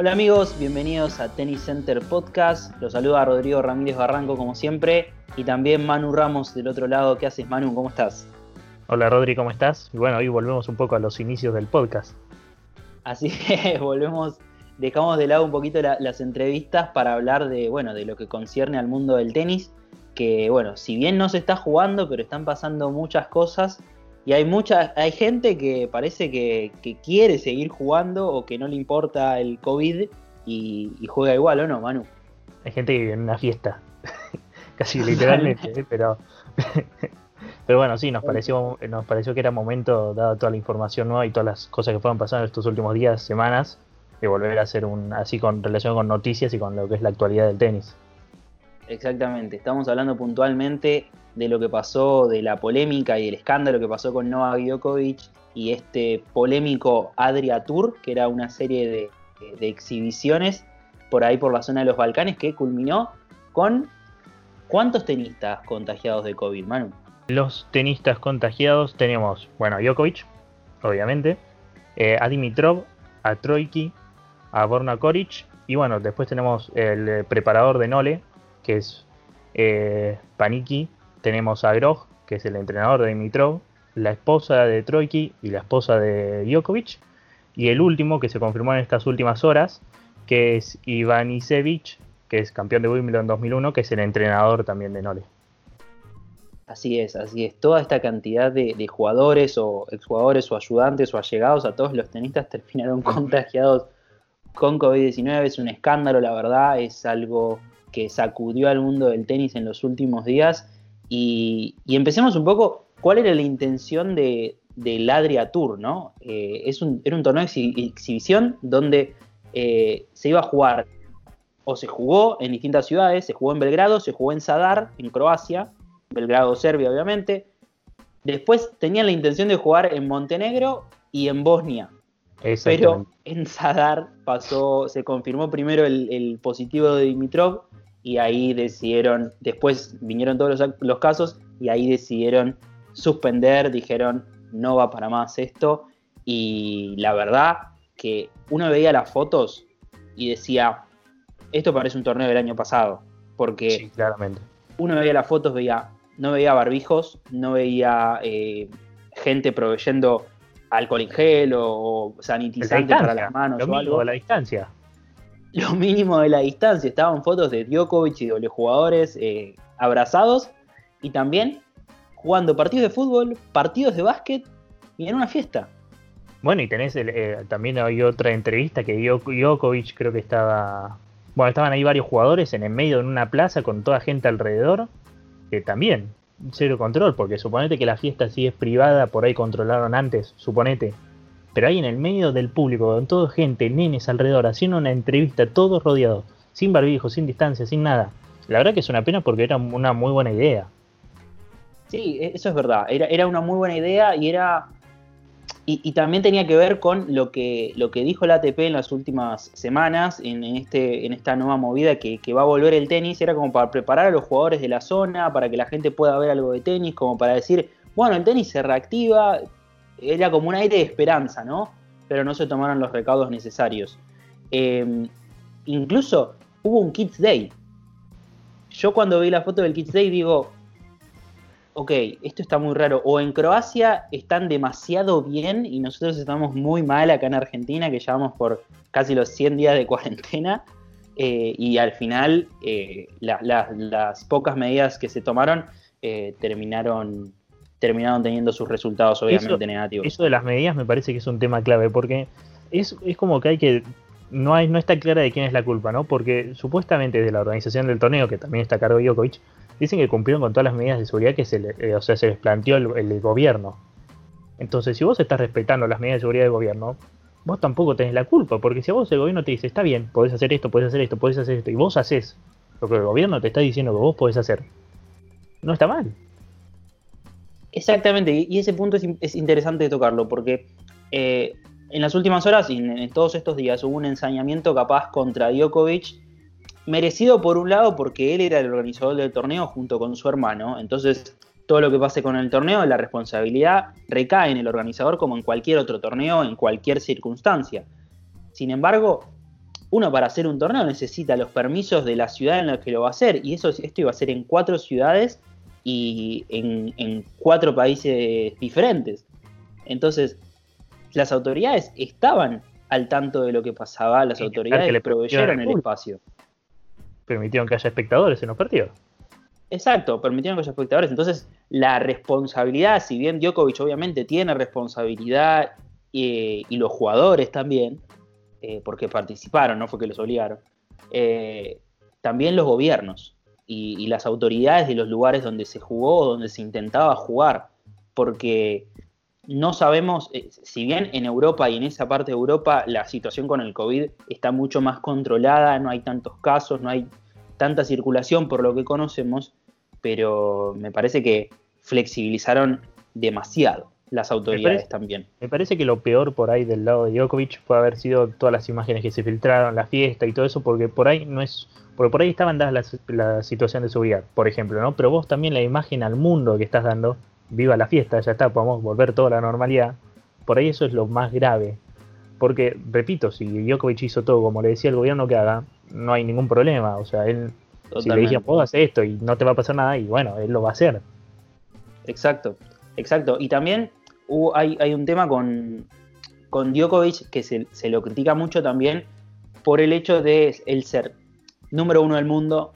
Hola amigos, bienvenidos a Tennis Center Podcast. Los saluda Rodrigo Ramírez Barranco como siempre y también Manu Ramos del otro lado. ¿Qué haces Manu? ¿Cómo estás? Hola Rodri, ¿cómo estás? Y bueno, hoy volvemos un poco a los inicios del podcast. Así que volvemos, dejamos de lado un poquito las entrevistas para hablar de, bueno, de lo que concierne al mundo del tenis, que bueno, si bien no se está jugando, pero están pasando muchas cosas y hay mucha, hay gente que parece que, quiere seguir jugando o que no le importa el COVID y, juega igual, ¿o no, Manu? Hay gente que vive en una fiesta, casi literalmente, ¿eh? pero, pero bueno, sí, nos pareció, nos pareció que era momento, dada toda la información nueva y todas las cosas que fueron pasando estos últimos días, semanas, de volver a hacer un así con relación con noticias y con lo que es la actualidad del tenis. Exactamente, estamos hablando puntualmente de lo que pasó, de la polémica y el escándalo que pasó con Novak Djokovic y este polémico Adria Tour, que era una serie de, exhibiciones por ahí por la zona de los Balcanes que culminó con ¿cuántos tenistas contagiados de COVID, Manu? Los tenistas contagiados tenemos, bueno, Djokovic, obviamente, eh, a Dimitrov, a Troiki, a Borna Koric y bueno, después tenemos el preparador de Nole, que es eh, Paniki, tenemos a Grog, que es el entrenador de Dimitrov, la esposa de Troiki y la esposa de Djokovic, y el último que se confirmó en estas últimas horas, que es Iván Isevich, que es campeón de Wimbledon 2001, que es el entrenador también de Nole. Así es, así es. Toda esta cantidad de, jugadores o exjugadores o ayudantes o allegados a todos los tenistas terminaron contagiados con COVID-19. Es un escándalo, la verdad. Es algo que sacudió al mundo del tenis en los últimos días y, empecemos un poco, ¿cuál era la intención de, del Adria Tour? ¿no? Eh, es un, era un torneo de exhibición donde eh, se iba a jugar, o se jugó en distintas ciudades, se jugó en Belgrado, se jugó en Zadar, en Croacia, Belgrado, Serbia, obviamente. Después tenían la intención de jugar en Montenegro y en Bosnia. Pero en Zadar pasó, se confirmó primero el, el positivo de Dimitrov y ahí decidieron, después vinieron todos los, casos y ahí decidieron suspender, dijeron no va para más esto y la verdad que uno veía las fotos y decía esto parece un torneo del año pasado porque claramente. uno veía las fotos veía no veía barbijos no veía eh, gente proveyendo alcohol en gel o, sanitizante para las manos o algo. la distancia lo mínimo de la distancia. Estaban fotos de Djokovic y de los jugadores eh, abrazados y también jugando partidos de fútbol, partidos de básquet y en una fiesta. Bueno, y tenés eh, también hay otra entrevista que Djokovic creo que estaba. Bueno, estaban ahí varios jugadores en el medio de una plaza con toda gente alrededor. Que también, cero control, porque suponete que la fiesta sí es privada, por ahí controlaron antes, suponete pero ahí en el medio del público, con toda gente, nenes alrededor, haciendo una entrevista, todos rodeados, sin barbijo, sin distancia, sin nada. La verdad que es una pena porque era una muy buena idea. Sí, e, eso es verdad. Era, era una muy buena idea y era. Y, también tenía que ver con lo que, lo que dijo el ATP en las últimas semanas, en, este, en esta nueva movida que, va a volver el tenis. Era como para preparar a los jugadores de la zona, para que la gente pueda ver algo de tenis, como para decir, bueno, el tenis se reactiva, era como un aire de esperanza, ¿no? Pero no se tomaron los recaudos necesarios. Em, incluso hubo un Kids Day. Yo cuando vi la foto del Kids Day digo, ok, esto está muy raro. O en Croacia están demasiado bien y nosotros estamos muy mal acá en Argentina, que llevamos por casi los 100 días de cuarentena. Eh, y al final eh, las pocas medidas que se tomaron eh, terminaron terminaron teniendo sus resultados obviamente negativos. Eso de las medidas me parece que es un tema clave, porque es, es como que hay que. No, hay, no está clara de quién es la culpa, ¿no? Porque supuestamente de la organización del torneo, que también está a cargo de Djokovic, dicen que cumplieron con todas las medidas de seguridad que se, eh, o sea, se les planteó el, gobierno. Entonces, si vos estás respetando las medidas de seguridad del gobierno, vos tampoco tenés la culpa, porque si a vos el gobierno te dice, está bien, podés hacer esto, podés hacer esto, podés hacer esto, y vos haces lo que el gobierno te está diciendo que vos podés hacer, no está mal. Exactamente, y ese punto es, interesante tocarlo, porque eh, en las últimas horas y en, todos estos días hubo un ensañamiento capaz contra Djokovic, merecido por un lado porque él era el organizador del torneo junto con su hermano, entonces todo lo que pase con el torneo, la responsabilidad recae en el organizador como en cualquier otro torneo, en cualquier circunstancia. Sin embargo, uno para hacer un torneo necesita los permisos de la ciudad en la que lo va a hacer, y eso esto iba a ser en cuatro ciudades y en, cuatro países diferentes. Entonces, las autoridades estaban al tanto de lo que pasaba, las autoridades le proveyeron el espacio. Permitieron que haya espectadores en los partidos. Exacto, permitieron que haya espectadores. Entonces, la responsabilidad, si bien Djokovic obviamente tiene responsabilidad eh, y los jugadores también, eh, porque participaron, no fue que los obligaron, eh, también los gobiernos y, las autoridades de los lugares donde se jugó, donde se intentaba jugar, porque no sabemos, si bien en Europa y en esa parte de Europa la situación con el COVID está mucho más controlada, no hay tantos casos, no hay tanta circulación por lo que conocemos, pero me parece que flexibilizaron demasiado las autoridades también. Me parece que lo peor por ahí del lado de Djokovic puede haber sido todas las imágenes que se filtraron, la fiesta y todo eso, porque por ahí no es, porque por ahí estaban dadas la, situación de seguridad, por ejemplo, ¿no? Pero vos también la imagen al mundo que estás dando, viva la fiesta, ya está, podemos volver toda la normalidad. Por ahí eso es lo más grave. Porque, repito, si Djokovic hizo todo como le decía el gobierno que haga, no hay ningún problema. O sea, él si le dije, vos hacer esto y no te va a pasar nada, y bueno, él lo va a hacer. Exacto, exacto. Y también hay, un tema con, Djokovic que se, lo critica mucho también por el hecho de él ser número uno del mundo,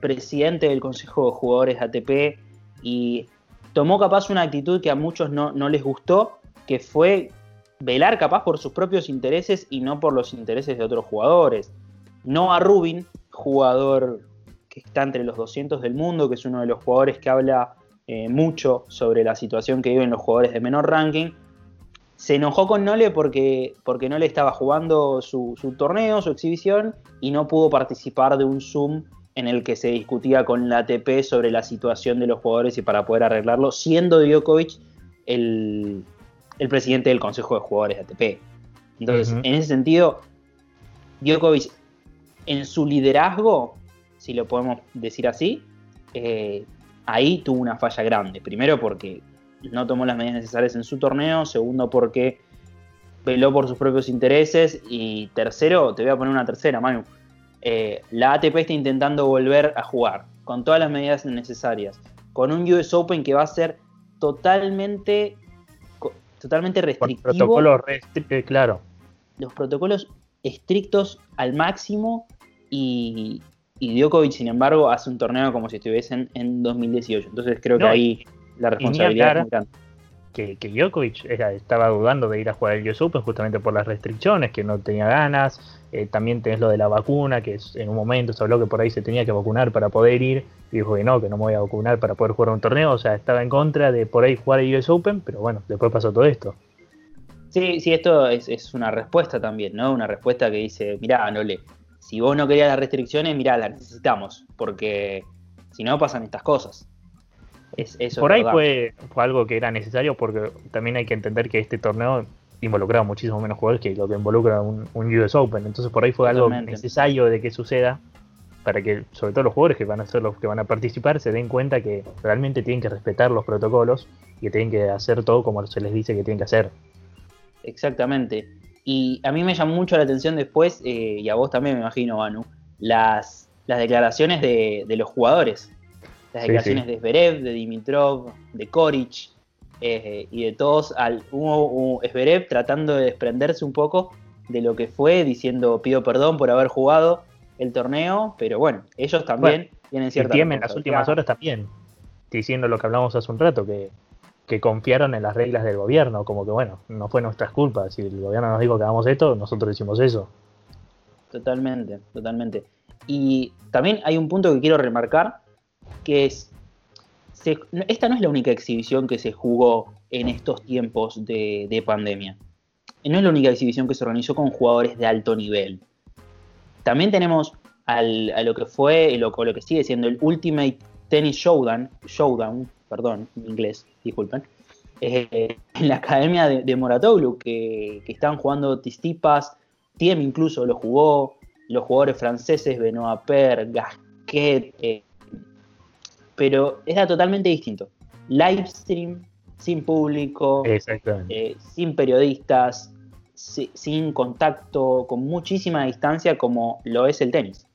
presidente del Consejo de Jugadores ATP y tomó capaz una actitud que a muchos no, no les gustó, que fue velar capaz por sus propios intereses y no por los intereses de otros jugadores. No a Rubin, jugador que está entre los 200 del mundo, que es uno de los jugadores que habla eh, mucho sobre la situación que viven los jugadores de menor ranking. Se enojó con Nole porque, porque Nole estaba jugando su, torneo, su exhibición, y no pudo participar de un Zoom en el que se discutía con la ATP sobre la situación de los jugadores y para poder arreglarlo, siendo Djokovic el, presidente del Consejo de Jugadores de ATP. Entonces, en ese sentido, Djokovic en su liderazgo si lo podemos decir así, eh, ahí tuvo una falla grande. Primero porque no tomó las medidas necesarias en su torneo, segundo porque veló por sus propios intereses y tercero, te voy a poner una tercera, Manu. Eh, la ATP está intentando volver a jugar con todas las medidas necesarias, con un US Open que va a ser totalmente, totalmente restrictivo. Protocolos claro. Los protocolos estrictos al máximo y, y Djokovic, sin embargo, hace un torneo como si estuviesen en 2018. Entonces creo que ahí la responsabilidad es muy Que, que Djokovic estaba dudando de ir a jugar el US Open justamente por las restricciones, que no tenía ganas. Eh, también tenés lo de la vacuna, que en un momento se habló que por ahí se tenía que vacunar para poder ir. Y dijo que no, que no me voy a vacunar para poder jugar un torneo. O sea, estaba en contra de por ahí jugar el US Open, pero bueno, después pasó todo esto. Sí, sí, esto es, es una respuesta también, ¿no? Una respuesta que dice, mirá, no le si vos no querías las restricciones, mirá, las necesitamos, porque si no pasan estas cosas. Es, eso Por ahí fue, fue, algo que era necesario porque también hay que entender que este torneo involucraba muchísimo menos jugadores que lo que involucra un, US Open. Entonces por ahí fue algo necesario de que suceda para que sobre todo los jugadores que van a ser los que van a participar se den cuenta que realmente tienen que respetar los protocolos y que tienen que hacer todo como se les dice que tienen que hacer. Exactamente. Y a mí me llamó mucho la atención después, eh, y a vos también me imagino, Manu, las, las declaraciones de, los jugadores. Las declaraciones de Zverev, de Dimitrov, de Koric eh, y de todos. Al, hubo, Zverev tratando de desprenderse un poco de lo que fue, diciendo pido perdón por haber jugado el torneo, pero bueno, ellos también tienen cierta... Y en las últimas horas también, diciendo lo que hablamos hace un rato, que que confiaron en las reglas del gobierno, como que bueno, no fue nuestra culpa, si el gobierno nos dijo que hagamos esto, nosotros hicimos eso. Totalmente, totalmente. Y también hay un punto que quiero remarcar, que es, esta no es la única exhibición que se jugó en estos tiempos de, pandemia. No es la única exhibición que se organizó con jugadores de alto nivel. También tenemos a lo que fue, lo, lo que sigue siendo el Ultimate Tennis Showdown, Showdown perdón, en inglés, disculpen, eh, en la academia de, de Moratoglu, que, que, estaban jugando Tistipas, Tiem incluso lo jugó, los jugadores franceses, Benoit Per, Gasquet, eh, pero era totalmente distinto. Live stream, sin público, eh, sin periodistas, sin contacto, con muchísima distancia como lo es el tenis.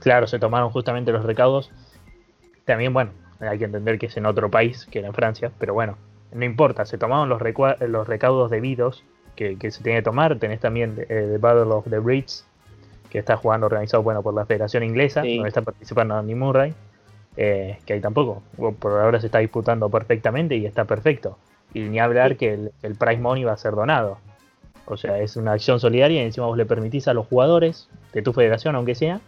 Claro, se tomaron justamente los recaudos. También, bueno, hay que entender que es en otro país, que era en Francia, pero bueno, no importa, se tomaron los, los recaudos debidos que, se tiene que tomar. Tenés también eh, The Battle of the Brits, que está jugando organizado bueno, por la Federación Inglesa, donde está participando Andy Murray, eh, que ahí tampoco, por ahora se está disputando perfectamente y está perfecto. Y ni hablar que el, el prize money va a ser donado. O sea, es una acción solidaria y encima vos le permitís a los jugadores de tu federación, aunque sea,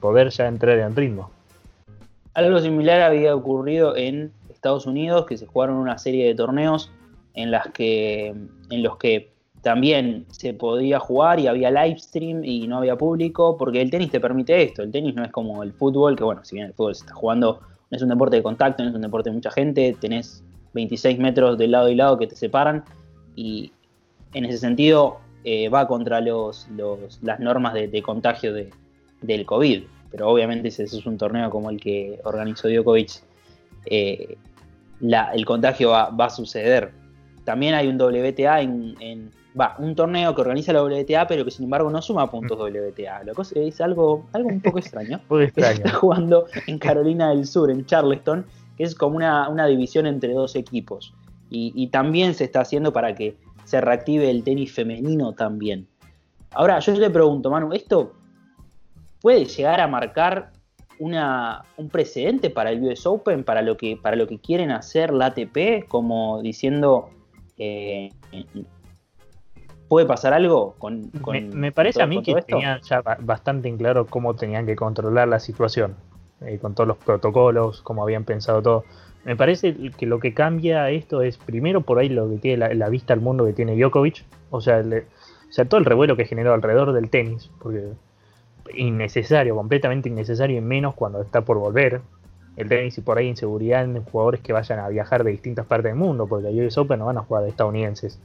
poder ya entrar en ritmo. Algo similar había ocurrido en Estados Unidos, que se jugaron una serie de torneos en las que los que también se podía jugar y había live stream y no había público, porque el tenis te permite esto. El tenis no es como el fútbol, que bueno, si bien el fútbol se está jugando, no es un deporte de contacto, no es un deporte de mucha gente, tenés 26 metros de lado y lado que te separan y en ese sentido eh, va contra los, las normas de, contagio del COVID pero obviamente si es un torneo como el que organizó Djokovic, eh, el contagio va, a suceder. También hay un WTA en, va, un torneo que organiza la WTA, pero que sin embargo no suma puntos WTA. Lo que es algo, algo un poco extraño. Muy extraño. Está jugando en Carolina del Sur, en Charleston, que es como una, división entre dos equipos. Y, y, también se está haciendo para que se reactive el tenis femenino también. Ahora, yo le pregunto, Manu, ¿esto puede llegar a marcar una, un precedente para el US Open, para lo que, para lo que quieren hacer la ATP, como diciendo, eh, ¿puede pasar algo con... me, parece a mí que tenían ya bastante en claro cómo tenían que controlar la situación, eh, con todos los protocolos, cómo habían pensado todo. Me parece que lo que cambia esto es primero por ahí lo que tiene la, vista al mundo que tiene Djokovic, o sea, o sea, todo el revuelo que generó alrededor del tenis, porque innecesario, completamente innecesario y menos cuando está por volver. El tenis y por ahí inseguridad en jugadores que vayan a viajar de distintas partes del mundo, porque la US Open no van a jugar de estadounidenses.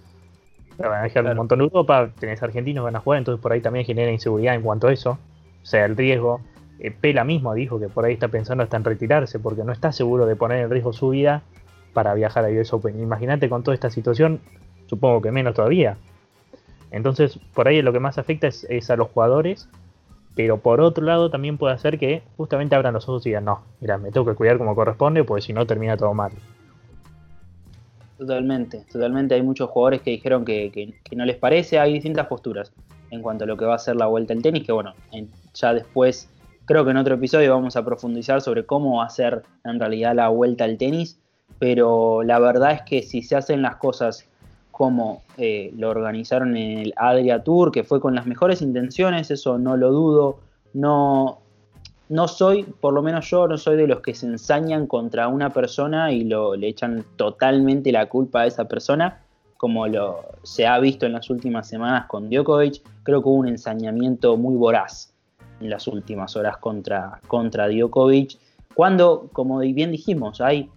Van a viajar un montón de Europa, tenés argentinos van a jugar, entonces por ahí también genera inseguridad en cuanto a eso. O sea, el riesgo. Eh, Pela mismo dijo que por ahí está pensando hasta en retirarse, porque no está seguro de poner en riesgo su vida para viajar a US Open. Imagínate con toda esta situación, supongo que menos todavía. Entonces, por ahí lo que más afecta es a los jugadores pero por otro lado también puede hacer que justamente abran los ojos y digan, no, mira, me tengo que cuidar como corresponde, porque si no termina todo mal. Totalmente, totalmente. Hay muchos jugadores que dijeron que, no les parece. Hay distintas posturas en cuanto a lo que va a ser la vuelta al tenis, que bueno, ya después, creo que en otro episodio vamos a profundizar sobre cómo va a ser en realidad la vuelta al tenis, pero la verdad es que si se hacen las cosas como eh, lo organizaron en el Adria Tour, que fue con las mejores intenciones, eso no lo dudo. No, no soy, por lo menos yo, no soy de los que se ensañan contra una persona y le echan totalmente la culpa a esa persona, como se ha visto en las últimas semanas con Djokovic. Creo que hubo un ensañamiento muy voraz en las últimas horas contra, contra Djokovic, cuando, como bien dijimos, hay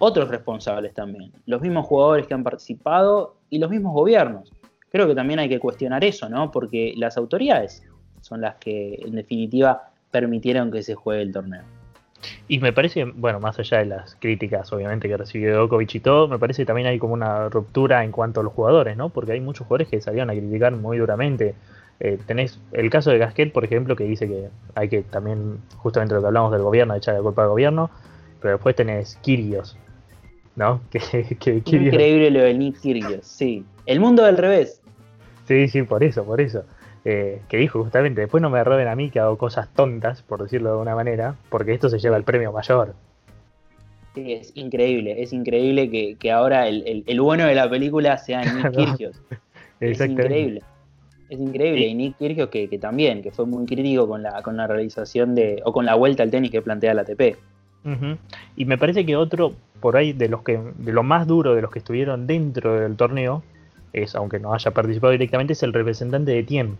otros responsables también, los mismos jugadores que han participado y los mismos gobiernos. Creo que también hay que cuestionar eso, ¿no? Porque las autoridades son las que en definitiva permitieron que se juegue el torneo. Y me parece, bueno, más allá de las críticas, obviamente, que recibió Djokovic y todo, me parece que también hay como una ruptura en cuanto a los jugadores, ¿no? Porque hay muchos jugadores que salieron a criticar muy duramente. Eh, tenés el caso de Gasquet, por ejemplo, que dice que hay que también, justamente lo que hablamos del gobierno, echar la culpa al gobierno, pero después tenés Kirios, ¿no? Increíble lo de Nick Kyrgios, sí. El mundo del revés. Sí, sí, por eso, por eso. Eh, que dijo justamente, después no me roben a mí que hago cosas tontas, por decirlo de alguna manera, porque esto se lleva el premio mayor. Sí, es increíble, es increíble que, ahora el, bueno de la película sea Nick Kyrgios. es increíble. Es increíble. Y Nick Kyrgios que, que, también, que fue muy crítico con la, con la realización de, o con la vuelta al tenis que plantea la ATP. Y me parece que otro, por ahí, de los que, de lo más duro de los que estuvieron dentro del torneo, es, aunque no haya participado directamente, es el representante de Tiem.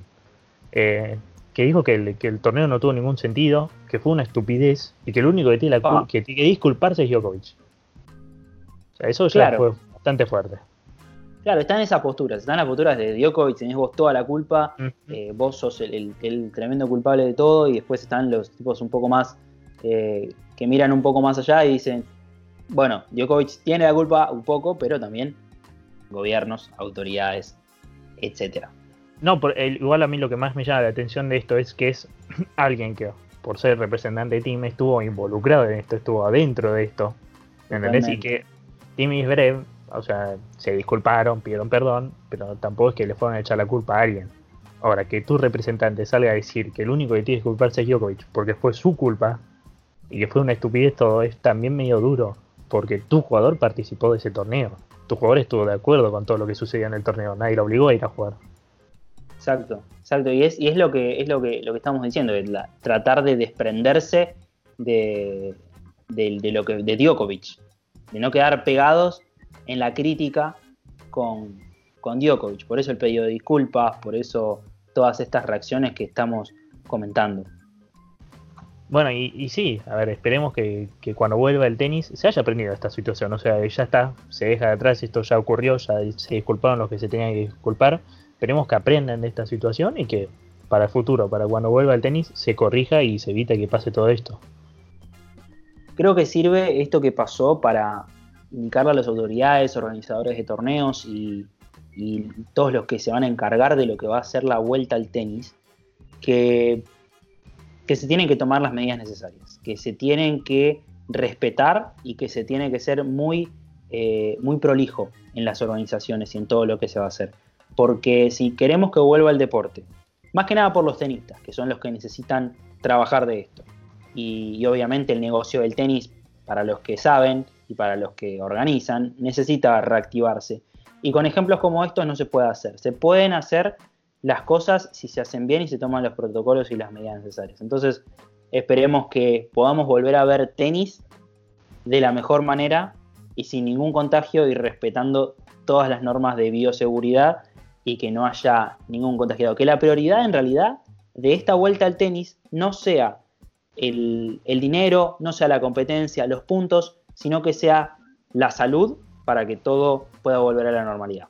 Eh, que dijo que el, que el, torneo no tuvo ningún sentido, que fue una estupidez, y que el único que tiene, la, ah. que tiene que disculparse es Djokovic. O sea, eso ya fue bastante fuerte. Claro, están esas posturas, están las posturas de Djokovic, tenés vos toda la culpa, eh, vos sos el, el, tremendo culpable de todo, y después están los tipos un poco más eh, que miran un poco más allá y dicen, bueno, Djokovic tiene la culpa un poco, pero también gobiernos, autoridades, etcétera. No, por, igual a mí lo que más me llama la atención de esto es que es alguien que, por ser representante de Team, estuvo involucrado en esto, estuvo adentro de esto. ¿Entendés? Y que Team Isbrev, o sea, se disculparon, pidieron perdón, pero tampoco es que le fueron a echar la culpa a alguien. Ahora, que tu representante salga a decir que el único que tiene que culparse es Djokovic porque fue su culpa y que fue una estupidez todo, es también medio duro, porque tu jugador participó de ese torneo. Tu jugador estuvo de acuerdo con todo lo que sucedía en el torneo, nadie lo obligó a ir a jugar. Exacto, exacto. Y es, y es lo que es lo que, lo que estamos diciendo, tratar de desprenderse de, de, lo que, de Djokovic, de no quedar pegados en la crítica con, con Djokovic. Por eso el pedido de disculpas, por eso todas estas reacciones que estamos comentando. Bueno, y, sí, a ver, esperemos que, cuando vuelva el tenis se haya aprendido esta situación. O sea, ya está, se deja de atrás, esto ya ocurrió, ya se disculparon los que se tenían que disculpar Esperemos que aprendan de esta situación y que para el futuro, para cuando vuelva el tenis, se corrija y se evite que pase todo esto. Creo que sirve esto que pasó para indicarle a las autoridades, organizadores de torneos y, todos los que se van a encargar de lo que va a ser la vuelta al tenis, que, que se tienen que tomar las medidas necesarias, que se tienen que respetar y que se tiene que ser muy, eh, muy prolijo en las organizaciones y en todo lo que se va a hacer porque si queremos que vuelva el deporte, más que nada por los tenistas, que son los que necesitan trabajar de esto, y, obviamente el negocio del tenis, para los que saben y para los que organizan, necesita reactivarse. Y con ejemplos como estos no se puede hacer. Se pueden hacer las cosas si se hacen bien y se toman los protocolos y las medidas necesarias. Entonces, esperemos que podamos volver a ver tenis de la mejor manera y sin ningún contagio y respetando todas las normas de bioseguridad y que no haya ningún contagiado. Que la prioridad en realidad de esta vuelta al tenis no sea el, dinero, no sea la competencia, los puntos, sino que sea la salud para que todo pueda volver a la normalidad.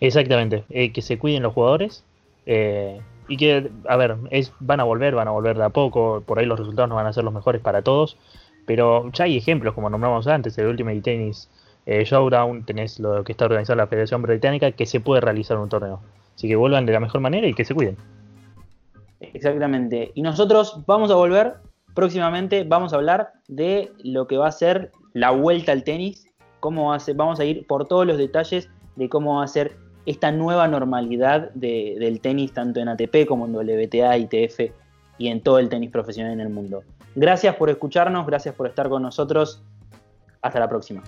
Exactamente, eh, que se cuiden los jugadores eh, y que, a ver, van a volver, van a volver de a poco, por ahí los resultados no van a ser los mejores para todos, pero ya hay ejemplos, como nombramos antes, el Ultimate Tennis eh, Showdown, tenés lo que está organizando la Federación Británica, que se puede realizar un torneo. Así que vuelvan de la mejor manera y que se cuiden. Exactamente. Y nosotros vamos a volver próximamente, vamos a hablar de lo que va a ser la vuelta al tenis, cómo va a vamos a ir por todos los detalles de cómo va a ser esta nueva normalidad del tenis, tanto en ATP como en WTA, ITF y en todo el tenis profesional en el mundo. Gracias por escucharnos, gracias por estar con nosotros. Hasta la próxima.